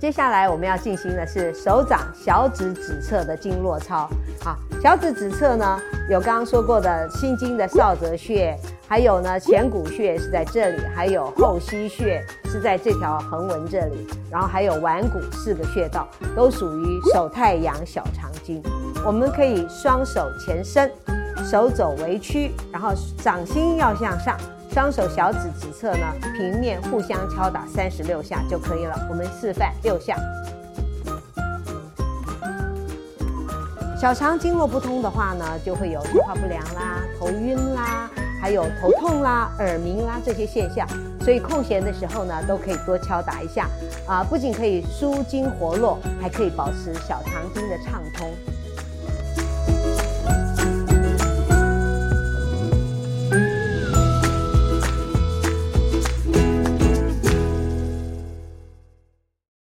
接下来我们要进行的是手掌小指指侧的经络操。啊，小指指侧呢，有刚刚说过的心经的少泽穴，还有呢前谷穴是在这里，还有后溪穴是在这条横纹这里，然后还有腕骨四个穴道都属于手太阳小肠经。我们可以双手前伸，手肘微曲，然后掌心要向上。双手小指指侧呢，平面互相敲打三十六下就可以了。我们示范六下。小肠经络不通的话呢，就会有消化不良啦、头晕啦，还有头痛啦、耳鸣啦这些现象。所以空闲的时候呢，都可以多敲打一下啊，不仅可以舒筋活络，还可以保持小肠经的畅通。